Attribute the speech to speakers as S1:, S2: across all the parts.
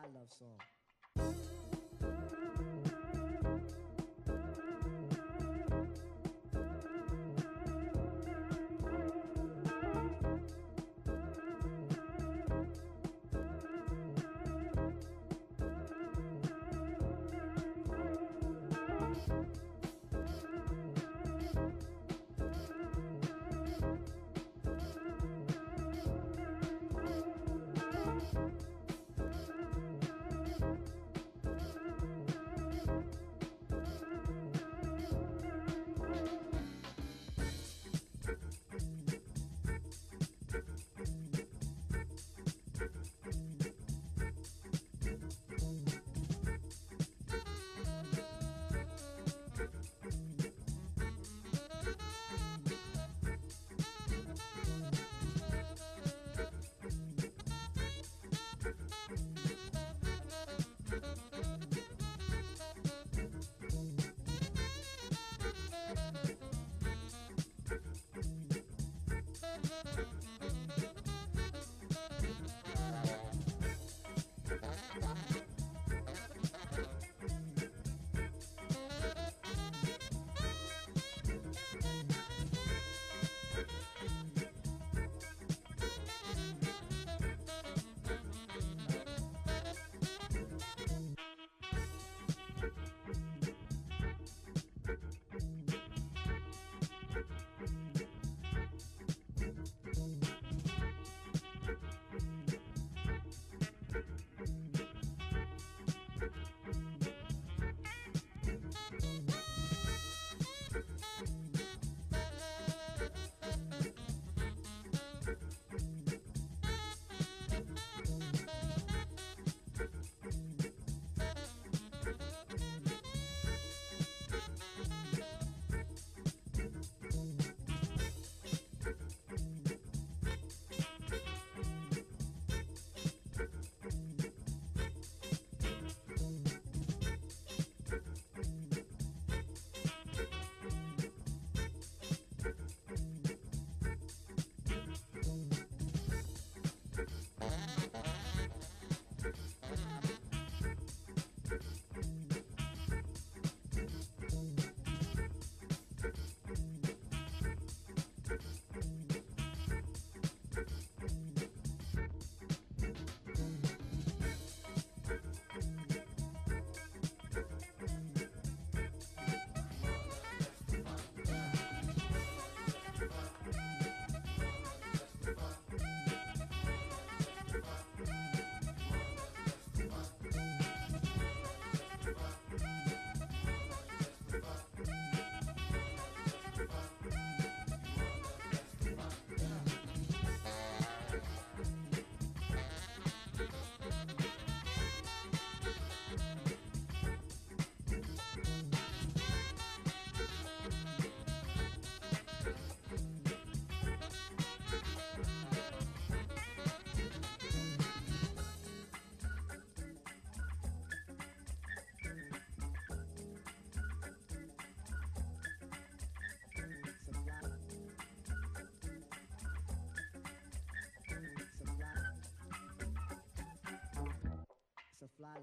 S1: fly love song.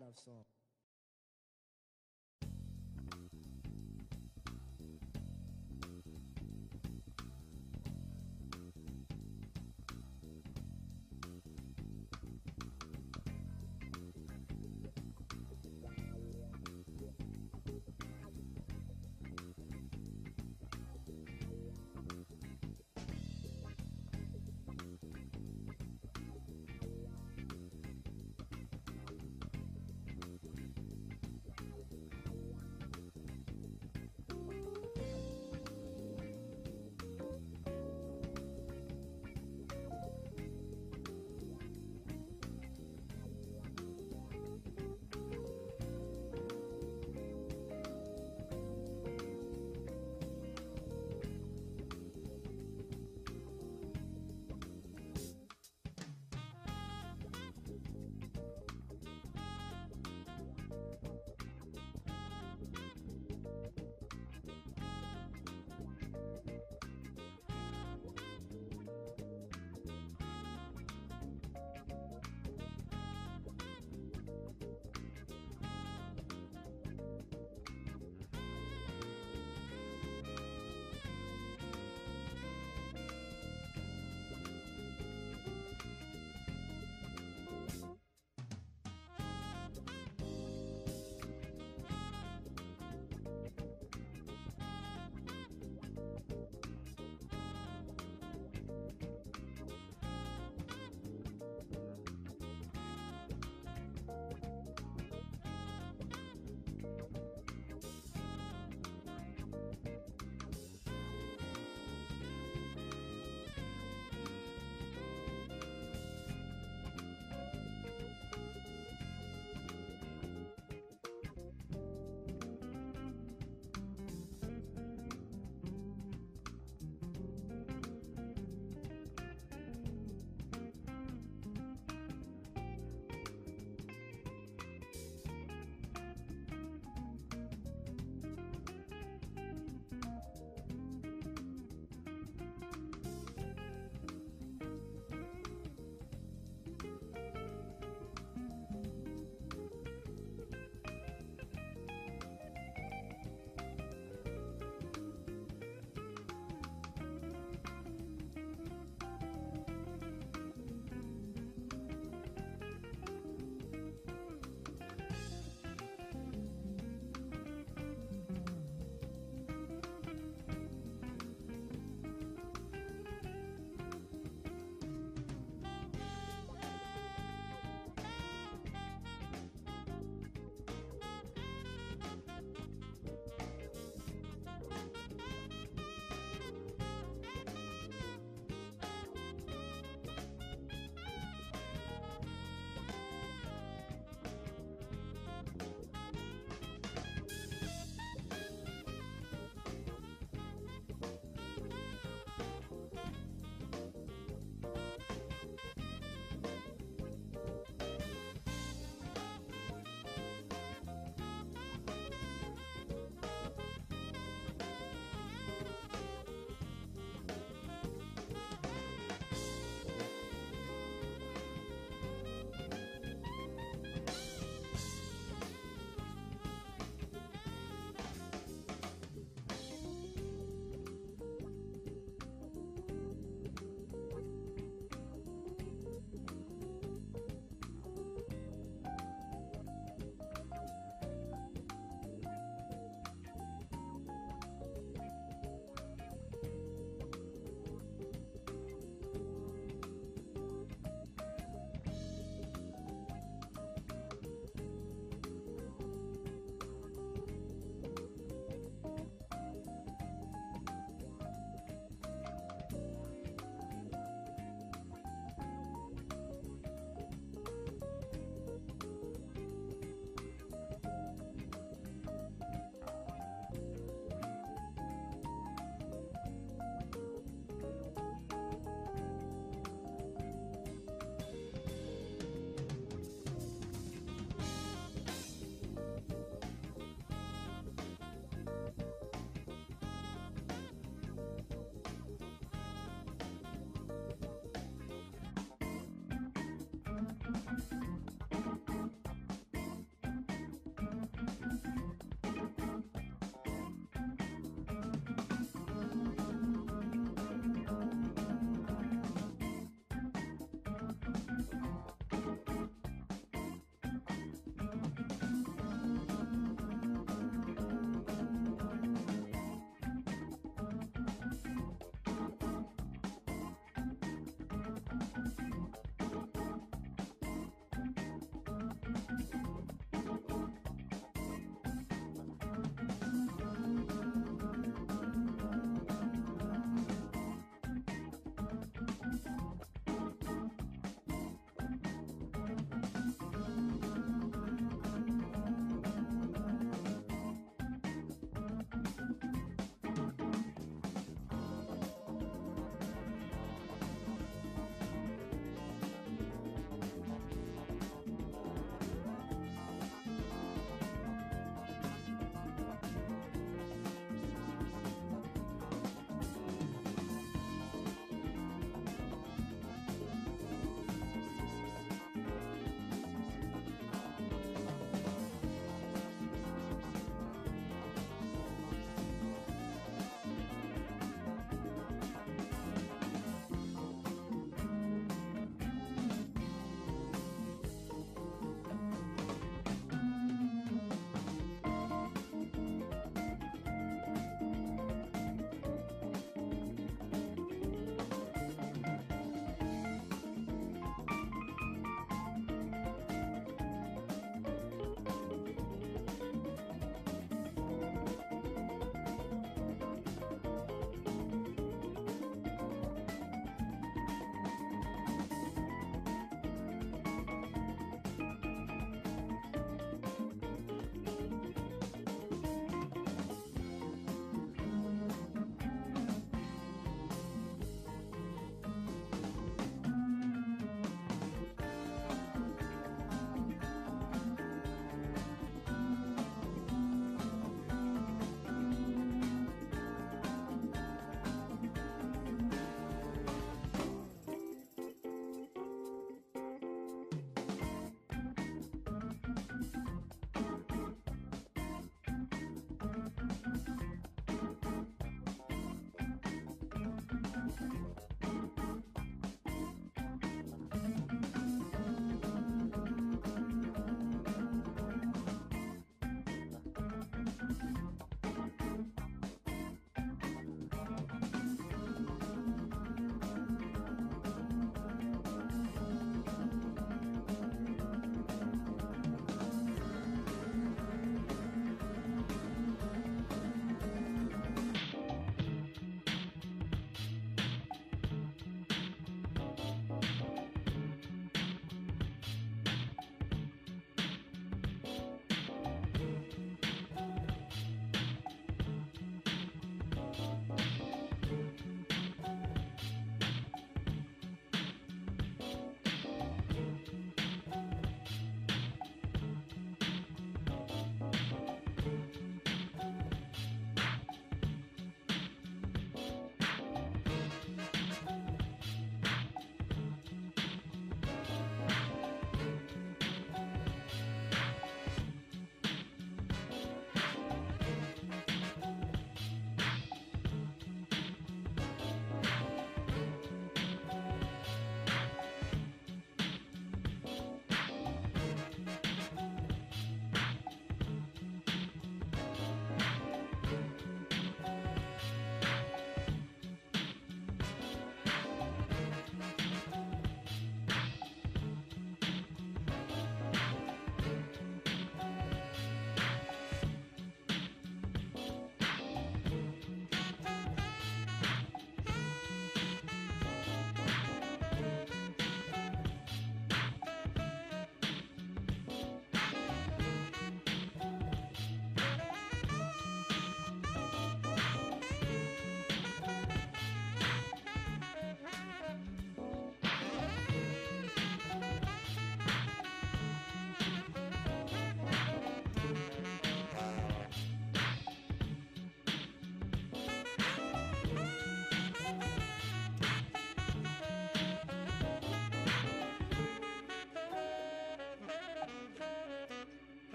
S1: Love song.